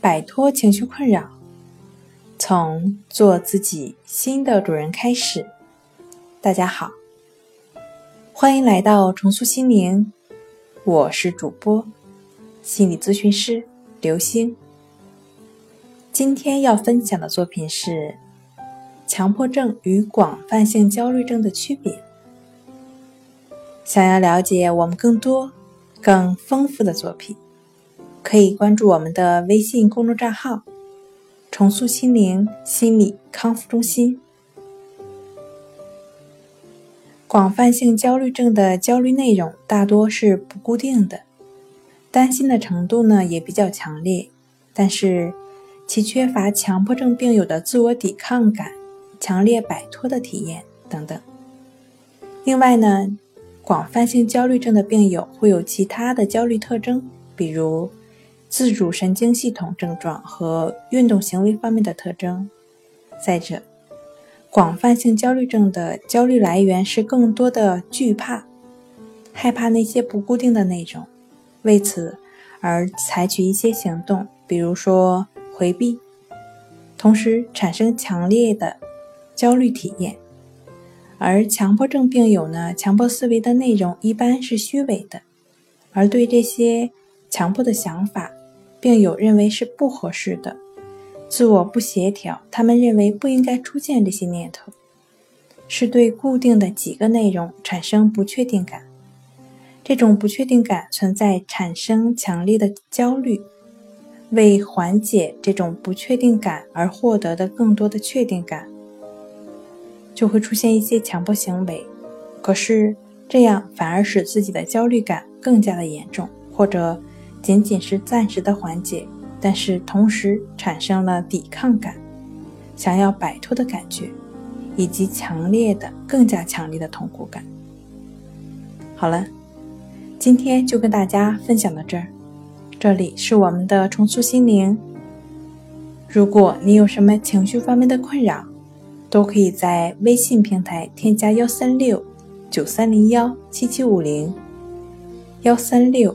摆脱情绪困扰，从做自己新的主人开始。大家好，欢迎来到重塑心灵，我是主播心理咨询师刘星。今天要分享的作品是强迫症与广泛性焦虑症的区别。想要了解我们更多、更丰富的作品。可以关注我们的微信公众账号“重塑心灵心理康复中心”。广泛性焦虑症的焦虑内容大多是不固定的，担心的程度呢也比较强烈，但是其缺乏强迫症病友的自我抵抗感、强烈摆脱的体验等等。另外呢，广泛性焦虑症的病友会有其他的焦虑特征，比如。自主神经系统症状和运动行为方面的特征。再者，广泛性焦虑症的焦虑来源是更多的惧怕，害怕那些不固定的内容，为此而采取一些行动，比如说回避，同时产生强烈的焦虑体验。而强迫症病友呢，强迫思维的内容一般是虚伪的，而对这些强迫的想法。并有认为是不合适的，自我不协调，他们认为不应该出现这些念头，是对固定的几个内容产生不确定感，这种不确定感存在产生强烈的焦虑，为缓解这种不确定感而获得的更多的确定感，就会出现一些强迫行为，可是这样反而使自己的焦虑感更加的严重，或者。仅仅是暂时的缓解，但是同时产生了抵抗感、想要摆脱的感觉，以及强烈的、更加强烈的痛苦感。好了，今天就跟大家分享到这儿。这里是我们的重塑心灵。如果你有什么情绪方面的困扰，都可以在微信平台添加幺三六九三零幺七七五零幺三六。